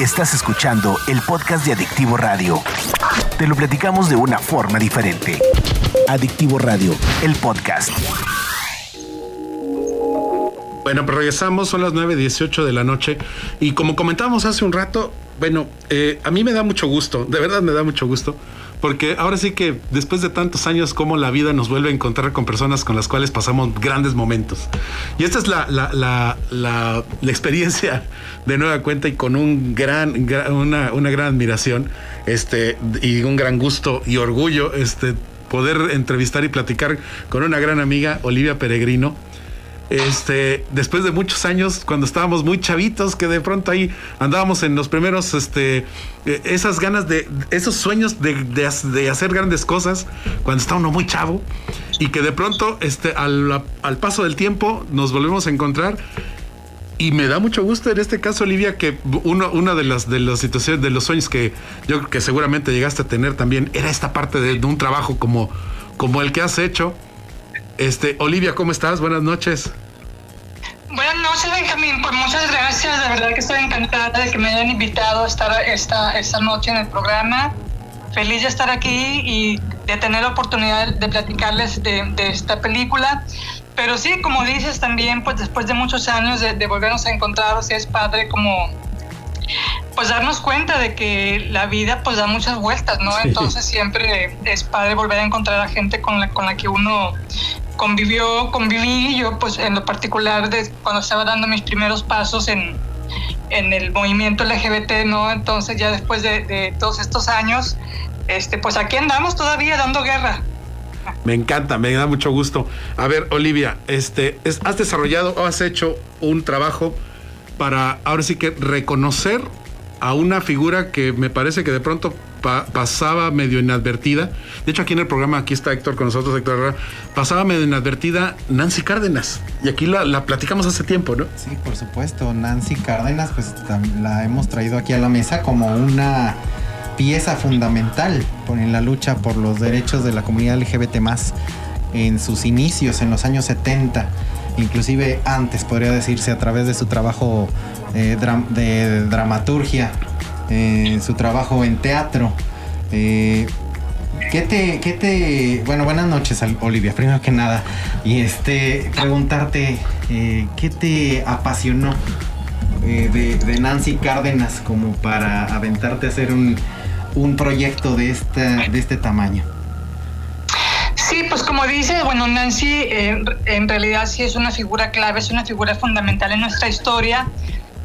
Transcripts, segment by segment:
Estás escuchando el podcast de Adictivo Radio. Te lo platicamos de una forma diferente. Adictivo Radio, el podcast. Bueno, pues regresamos, son las 9.18 de la noche y como comentábamos hace un rato, bueno, eh, a mí me da mucho gusto, de verdad me da mucho gusto, porque ahora sí que después de tantos años como la vida nos vuelve a encontrar con personas con las cuales pasamos grandes momentos. Y esta es la, la, la, la, experiencia de nueva cuenta y con un gran, una, una, gran admiración este, y un gran gusto y orgullo este, poder entrevistar y platicar con una gran amiga, Olivia Peregrino este, después de muchos años, cuando estábamos muy chavitos, que de pronto ahí andábamos en los primeros, este, eh, esas ganas de, esos sueños de, de, hacer grandes cosas, cuando está uno muy chavo, y que de pronto, este, al, paso del tiempo, nos volvemos a encontrar y me da mucho gusto en este caso, Olivia, que uno, una de las, de las situaciones, de los sueños que yo creo que seguramente llegaste a tener también, era esta parte de, de, un trabajo como, como el que has hecho. Este, Olivia, ¿cómo estás? Buenas noches. Buenas noches, Benjamín. Pues muchas gracias. De verdad que estoy encantada de que me hayan invitado a estar esta, esta noche en el programa. Feliz de estar aquí y de tener la oportunidad de platicarles de, esta película. Pero sí, como dices también, pues después de muchos años de, volvernos a encontrar, o sea, es padre como pues darnos cuenta de que la vida pues da muchas vueltas, ¿no? Entonces siempre es padre volver a encontrar a gente con la, con la que uno convivió, conviví yo pues en lo particular de cuando estaba dando mis primeros pasos en, en el movimiento LGBT, ¿no? Entonces ya después de, todos estos años, este, pues aquí andamos todavía dando guerra. Me encanta, me da mucho gusto. A ver, Olivia, este, has desarrollado o has hecho un trabajo para ahora sí que reconocer a una figura que me parece que de pronto pasaba medio inadvertida. De hecho, aquí en el programa, aquí está Héctor con nosotros, Héctor Herrera, pasaba medio inadvertida Nancy Cárdenas. Y aquí la, platicamos hace tiempo, ¿no? Sí, por supuesto. Nancy Cárdenas, pues la hemos traído aquí a la mesa como una pieza fundamental en la lucha por los derechos de la comunidad LGBT más en sus inicios, en los años 70 inclusive antes podría decirse a través de su trabajo eh, de dramaturgia, eh, su trabajo en teatro. Eh, ¿Qué te, qué te, bueno, buenas noches, Olivia, primero que nada. Y este, preguntarte, ¿qué te apasionó de, Nancy Cárdenas como para aventarte a hacer un, un proyecto de, esta, de este tamaño? Sí, pues como dice, bueno, Nancy en realidad sí es una figura clave, es una figura fundamental en nuestra historia,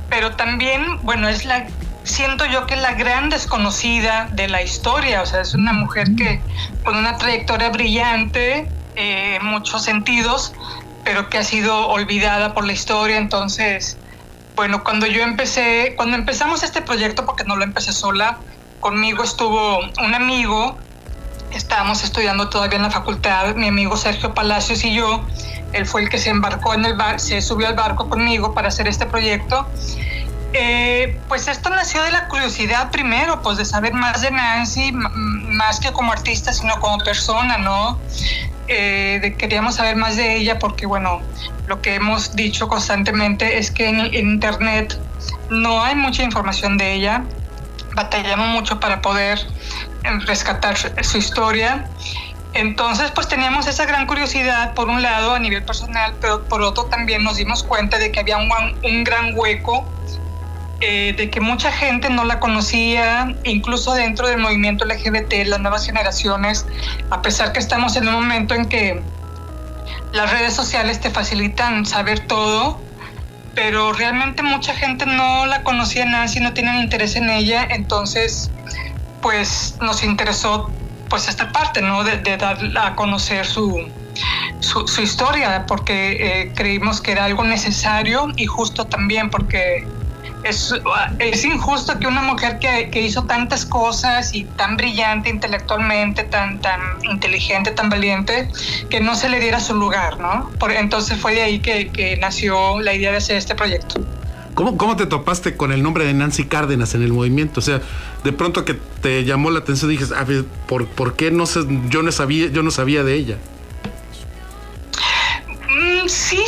pero también, bueno, es la, siento yo que es la gran desconocida de la historia, o sea, es una mujer que con una trayectoria brillante eh, en muchos sentidos, pero que ha sido olvidada por la historia, entonces, bueno, cuando yo empecé, cuando empezamos este proyecto, porque no lo empecé sola, conmigo estuvo un amigo estábamos estudiando todavía en la facultad, mi amigo Sergio Palacios y yo, él fue el que se embarcó en el bar, se subió al barco conmigo para hacer este proyecto. Eh, pues esto nació de la curiosidad primero, pues de saber más de Nancy, más que como artista, sino como persona, ¿no? Eh, queríamos saber más de ella porque, bueno, lo que hemos dicho constantemente es que en, Internet no hay mucha información de ella, batallamos mucho para poder rescatar su historia. Entonces, pues teníamos esa gran curiosidad, por un lado, a nivel personal, pero por otro también nos dimos cuenta de que había un gran hueco, eh, de que mucha gente no la conocía, incluso dentro del movimiento LGBT, las nuevas generaciones, a pesar que estamos en un momento en que las redes sociales te facilitan saber todo, pero realmente mucha gente no la conocía Nancy, no tienen interés en ella, entonces pues nos interesó pues esta parte, ¿no? De, dar a conocer su, su, historia, porque eh, creímos que era algo necesario y justo también porque es, es injusto que una mujer que, que, hizo tantas cosas y tan brillante intelectualmente, tan, tan inteligente, tan valiente, que no se le diera su lugar, ¿no? Por, entonces fue de ahí que, que nació la idea de hacer este proyecto. ¿Cómo, ¿Cómo, te topaste con el nombre de Nancy Cárdenas en el movimiento? O sea, de pronto que te llamó la atención, dijes, a ver, ¿por, ¿por qué no sé, yo no sabía, yo no sabía de ella? Mm, sí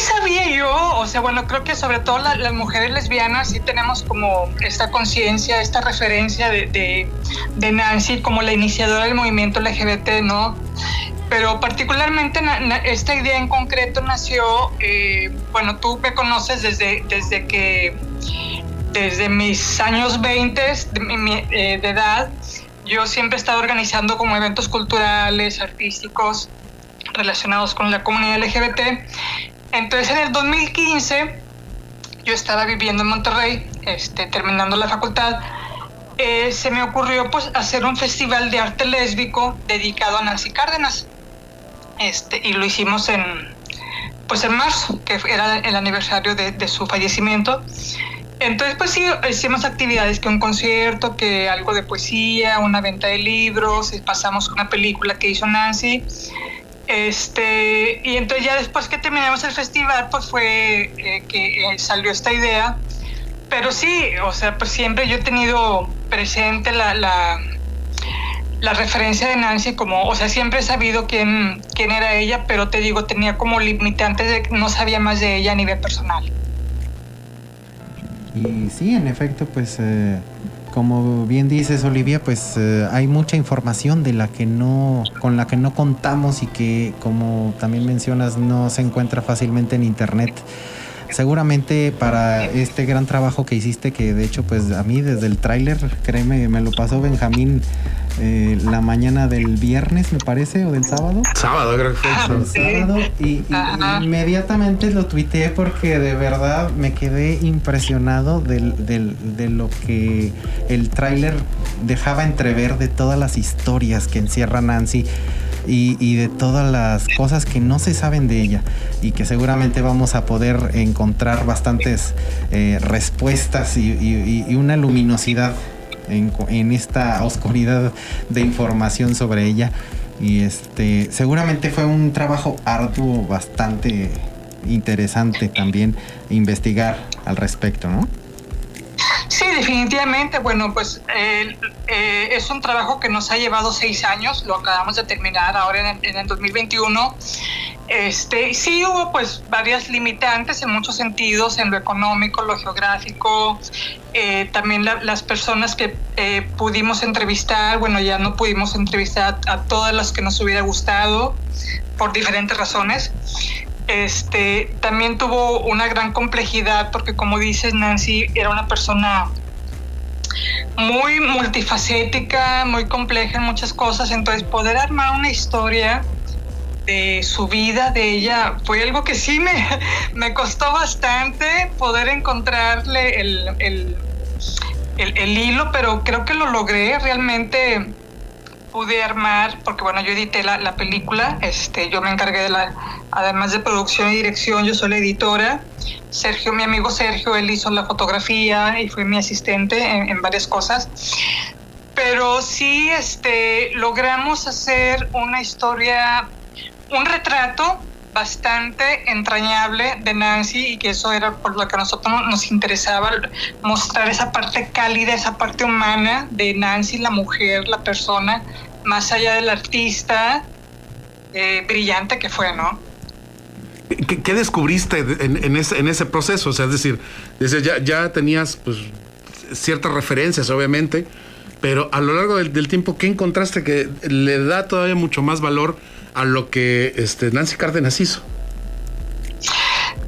nació, o sea, bueno, creo que sobre todo las mujeres lesbianas sí tenemos como esta conciencia, esta referencia de, de, Nancy como la iniciadora del movimiento LGBT, ¿no? Pero particularmente esta idea en concreto nació, eh, bueno, tú me conoces desde, desde que, desde mis años 20 de, eh, de edad, yo siempre he estado organizando como eventos culturales, artísticos, relacionados con la comunidad LGBT. Entonces en el 2015 yo estaba viviendo en Monterrey, este, terminando la facultad, eh, se me ocurrió pues hacer un festival de arte lésbico dedicado a Nancy Cárdenas. Este, y lo hicimos en, pues en marzo, que era el aniversario de, de su fallecimiento. Entonces, pues sí, hicimos actividades que un concierto, que algo de poesía, una venta de libros, pasamos una película que hizo Nancy. Este, y entonces ya después que terminamos el festival, pues fue eh, que eh, salió esta idea. Pero sí, o sea, pues siempre yo he tenido presente la, la, referencia de Nancy como, o sea, siempre he sabido quién, quién era ella, pero te digo, tenía como limitantes de que no sabía más de ella a nivel personal. Y sí, en efecto, pues... Eh como bien dices Olivia, pues eh, hay mucha información de la que no, con la que no contamos y que como también mencionas no se encuentra fácilmente en internet. Seguramente para este gran trabajo que hiciste, que de hecho pues a mí desde el tráiler, créeme, me lo pasó Benjamín eh, la mañana del viernes, me parece, o del sábado. Sábado, creo que fue. El sábado. Y, inmediatamente lo tuiteé porque de verdad me quedé impresionado de lo que el tráiler dejaba entrever de todas las historias que encierra Nancy. Y, de todas las cosas que no se saben de ella y que seguramente vamos a poder encontrar bastantes eh, respuestas y, una luminosidad en, esta oscuridad de información sobre ella. Y este, seguramente fue un trabajo arduo, bastante interesante también investigar al respecto, ¿no? Sí, definitivamente. Bueno, pues eh, es un trabajo que nos ha llevado seis años, lo acabamos de terminar ahora en, en el 2021 este, sí hubo pues varias limitantes en muchos sentidos, en lo económico, lo geográfico, eh, también las personas que eh, pudimos entrevistar, bueno, ya no pudimos entrevistar a, todas las que nos hubiera gustado por diferentes razones. Este, también tuvo una gran complejidad porque como dices Nancy, era una persona muy multifacética, muy compleja en muchas cosas, entonces poder armar una historia de su vida, de ella, fue algo que sí me, me costó bastante poder encontrarle el, el, el, hilo, pero creo que lo logré, realmente pude armar, porque bueno, yo edité la, la, película, este, yo me encargué de la, además de producción y dirección, yo soy la editora. Sergio, mi amigo Sergio, él hizo la fotografía y fue mi asistente en, en varias cosas. Pero sí, este, logramos hacer una historia un retrato bastante entrañable de Nancy y que eso era por lo que a nosotros nos interesaba mostrar esa parte cálida, esa parte humana de Nancy, la mujer, la persona, más allá del artista eh, brillante que fue, ¿no? ¿Qué, descubriste en, ese, proceso? O sea, es decir, ya, ya tenías pues, ciertas referencias, obviamente, pero a lo largo del, del tiempo, ¿qué encontraste que le da todavía mucho más valor? A lo que este, Nancy Cárdenas hizo?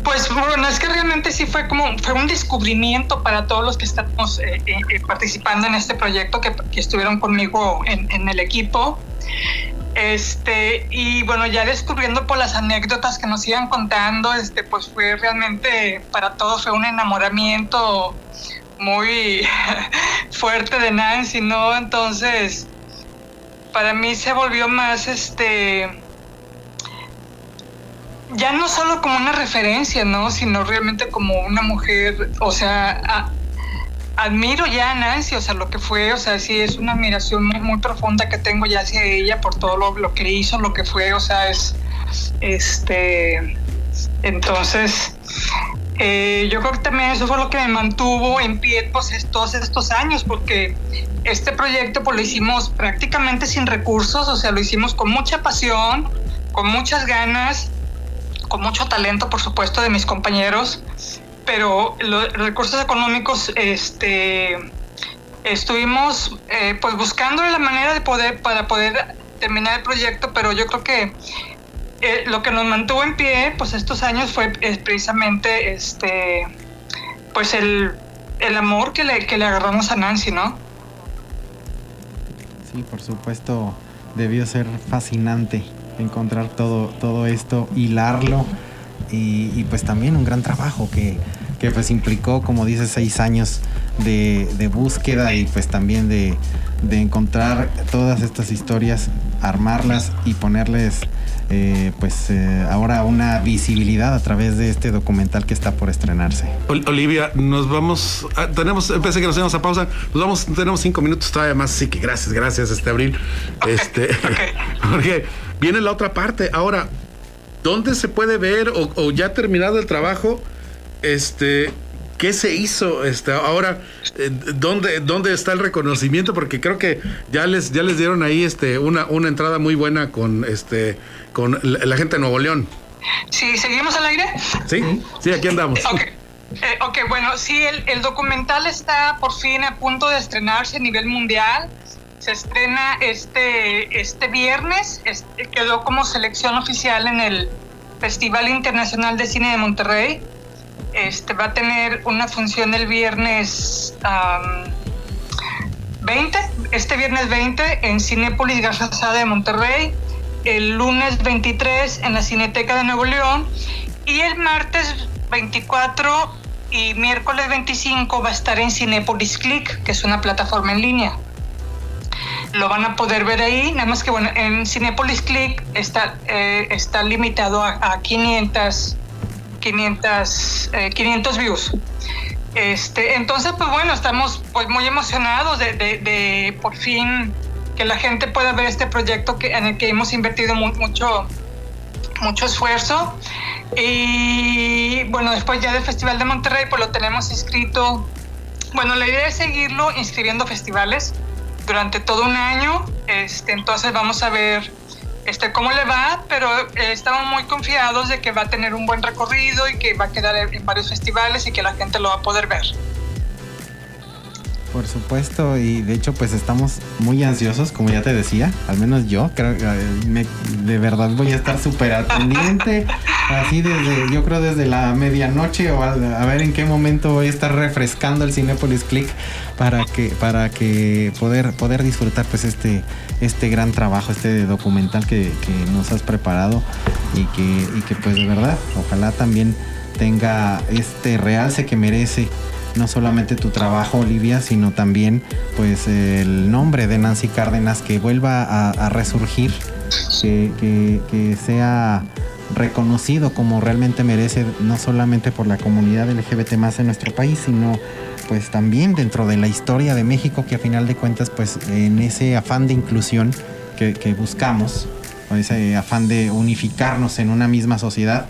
Pues bueno, es que realmente sí fue como fue un descubrimiento para todos los que estamos eh, eh, eh, participando en este proyecto que, estuvieron conmigo en, el equipo. Este, y bueno, ya descubriendo por las anécdotas que nos iban contando, este, pues fue realmente para todos fue un enamoramiento muy fuerte de Nancy, ¿no? Entonces, para mí se volvió más este ya no solo como una referencia, ¿no? Sino realmente como una mujer, o sea, admiro ya a Nancy, o sea, lo que fue, o sea, sí es una admiración muy, profunda que tengo ya hacia ella por todo lo, lo, que hizo, lo que fue, o sea, es, este, entonces, eh, yo creo que también eso fue lo que me mantuvo en pie pues, todos estos años, porque este proyecto pues, lo hicimos prácticamente sin recursos, o sea, lo hicimos con mucha pasión, con muchas ganas, con mucho talento, por supuesto, de mis compañeros, pero los recursos económicos, este, estuvimos eh, pues buscando la manera de poder, para poder terminar el proyecto, pero yo creo que eh, lo que nos mantuvo en pie, pues estos años fue precisamente este, pues el, el amor que le, que le agarramos a Nancy, ¿no? Sí, por supuesto, debió ser fascinante encontrar todo, todo esto, hilarlo y, y pues también un gran trabajo que, que pues implicó, como dice, seis años de, de búsqueda y pues también de, de, encontrar todas estas historias, armarlas y ponerles eh, pues eh, ahora una visibilidad a través de este documental que está por estrenarse. Olivia, nos vamos, ah, tenemos, pensé que nos íbamos a pausa, nos vamos, tenemos cinco minutos todavía más, así que gracias, gracias, este Abril. Este, porque viene la otra parte. Ahora, ¿dónde se puede ver o, o ya terminado el trabajo? Este, ¿Qué se hizo? Este, ahora, eh, ¿dónde, ¿dónde está el reconocimiento? Porque creo que ya les, ya les dieron ahí este, una, una entrada muy buena con, este, con la, la gente de Nuevo León. Sí, ¿seguimos al aire? Sí, sí, aquí andamos. Ok, eh, okay bueno, sí, el, el, documental está por fin a punto de estrenarse a nivel mundial. Se estrena este, este viernes, este, quedó como selección oficial en el Festival Internacional de Cine de Monterrey. Este, va a tener una función el viernes um, 20, este viernes 20 en Cinépolis Garzazada de Monterrey, el lunes 23 en la Cineteca de Nuevo León y el martes 24 y miércoles 25 va a estar en Cinépolis Click, que es una plataforma en línea. Lo van a poder ver ahí, nada más que bueno, en Cinépolis Click está, eh, está limitado a 500 500, eh, 500 views. Este, entonces, pues bueno, estamos pues muy emocionados de, de, de, por fin que la gente pueda ver este proyecto que, en el que hemos invertido mu mucho, mucho esfuerzo. Y bueno, después ya del Festival de Monterrey, pues lo tenemos inscrito. Bueno, la idea es seguirlo inscribiendo festivales durante todo un año. Este, entonces vamos a ver este, cómo le va, pero eh, estamos muy confiados de que va a tener un buen recorrido y que va a quedar en varios festivales y que la gente lo va a poder ver. Por supuesto, y de hecho pues estamos muy ansiosos, como ya te decía, al menos yo, creo me, de verdad voy a estar súper al pendiente, así desde, yo creo desde la medianoche o a, a, ver en qué momento voy a estar refrescando el Cinepolis Click para que, para que poder, poder disfrutar pues este, este gran trabajo, este documental que, que nos has preparado y que, y que pues de verdad, ojalá también tenga este realce que merece no solamente tu trabajo, Olivia, sino también pues el nombre de Nancy Cárdenas que vuelva a, resurgir, que, que, sea reconocido como realmente merece, no solamente por la comunidad LGBT más en nuestro país, sino pues también dentro de la historia de México, que a final de cuentas, pues en ese afán de inclusión que buscamos, o ese afán de unificarnos en una misma sociedad,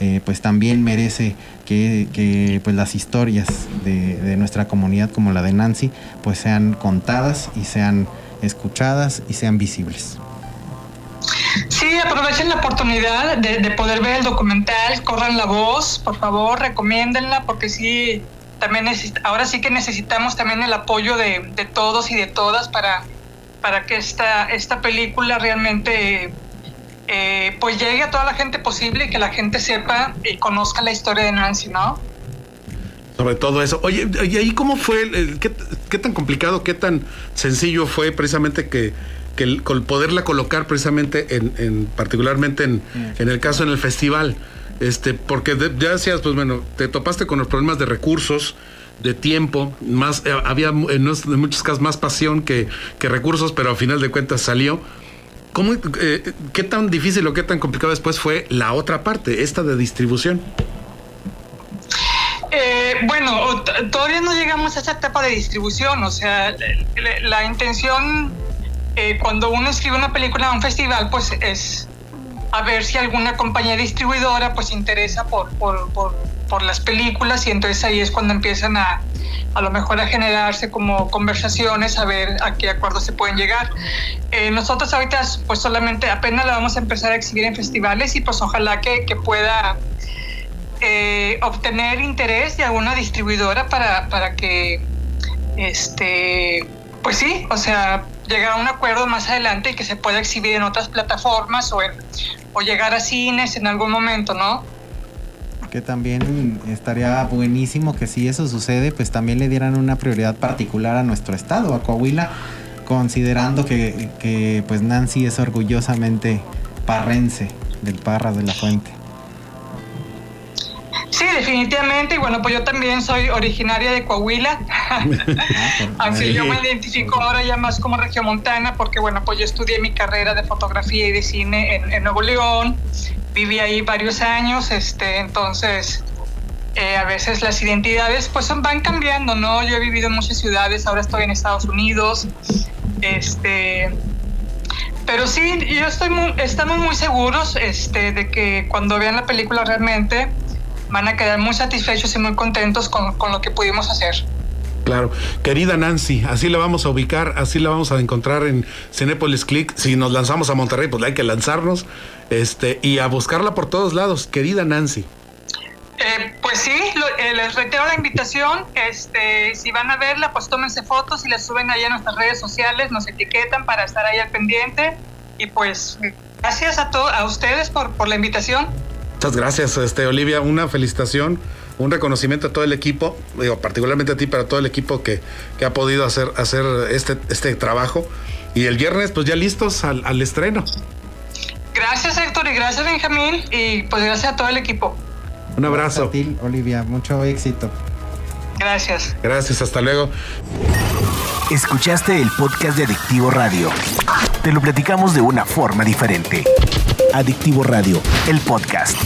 eh, pues también merece que, pues las historias de, nuestra comunidad como la de Nancy pues sean contadas y sean escuchadas y sean visibles. Sí, aprovechen la oportunidad de, de poder ver el documental, corran la voz, por favor, recomiéndenla porque sí, también ahora sí que necesitamos también el apoyo de, de todos y de todas para, para que esta, esta película realmente eh, pues llegue a toda la gente posible y que la gente sepa y conozca la historia de Nancy, ¿no? Sobre todo eso. Oye, ¿y ahí cómo fue? El, qué, tan complicado, qué tan sencillo fue precisamente que, que el, poderla colocar precisamente en, en particularmente en, en, el caso en el festival? Este, porque ya decías, pues bueno, te topaste con los problemas de recursos, de tiempo, más eh, había en, en, muchos casos más pasión que, que recursos, pero al final de cuentas salió. ¿Cómo, eh, ¿Qué tan difícil o qué tan complicado después fue la otra parte, esta de distribución? Eh, bueno, todavía no llegamos a esa etapa de distribución, o sea, la, intención eh, cuando uno escribe una película a un festival, pues es a ver si alguna compañía distribuidora pues interesa por, por, por, por las películas y entonces ahí es cuando empiezan a, a lo mejor a generarse como conversaciones, a ver a qué acuerdos se pueden llegar. Eh, nosotros ahorita pues solamente apenas la vamos a empezar a exhibir en festivales y pues ojalá que, que pueda eh, obtener interés de alguna distribuidora para, para que, este, pues sí, o sea, llegar a un acuerdo más adelante y que se pueda exhibir en otras plataformas o, en, o llegar a cines en algún momento, ¿no? Que también estaría buenísimo que si eso sucede, pues también le dieran una prioridad particular a nuestro estado, a Coahuila, considerando que, que pues Nancy es orgullosamente parrense del Parras de la Fuente. Sí, definitivamente. Y bueno, pues yo también soy originaria de Coahuila. Así yo me identifico ahora ya más como regiomontana porque bueno, pues yo estudié mi carrera de fotografía y de cine en, en Nuevo León viví ahí varios años, este, entonces eh, a veces las identidades pues van cambiando, ¿no? Yo he vivido en muchas ciudades, ahora estoy en Estados Unidos, este, pero sí, yo estoy muy, estamos muy seguros este, de que cuando vean la película realmente van a quedar muy satisfechos y muy contentos con, con lo que pudimos hacer. Claro. Querida Nancy, así la vamos a ubicar, así la vamos a encontrar en Cinepolis Click. Si nos lanzamos a Monterrey, pues hay que lanzarnos este, y a buscarla por todos lados. Querida Nancy. Eh, pues sí, eh, les reitero la invitación. Este, si van a verla, pues tómense fotos y las suben ahí a nuestras redes sociales, nos etiquetan para estar ahí al pendiente. Y pues gracias a, a ustedes por, por la invitación. Muchas gracias, este, Olivia. Una felicitación un reconocimiento a todo el equipo, digo, particularmente a ti, pero a todo el equipo que, que ha podido hacer, hacer este, este trabajo. Y el viernes, pues ya listos al, al estreno. Gracias, Héctor, y gracias, Benjamín, y pues gracias a todo el equipo. Un abrazo. A ti, Olivia, mucho éxito. Gracias. Gracias, hasta luego. Escuchaste el podcast de Adictivo Radio. Te lo platicamos de una forma diferente. Adictivo Radio, el podcast.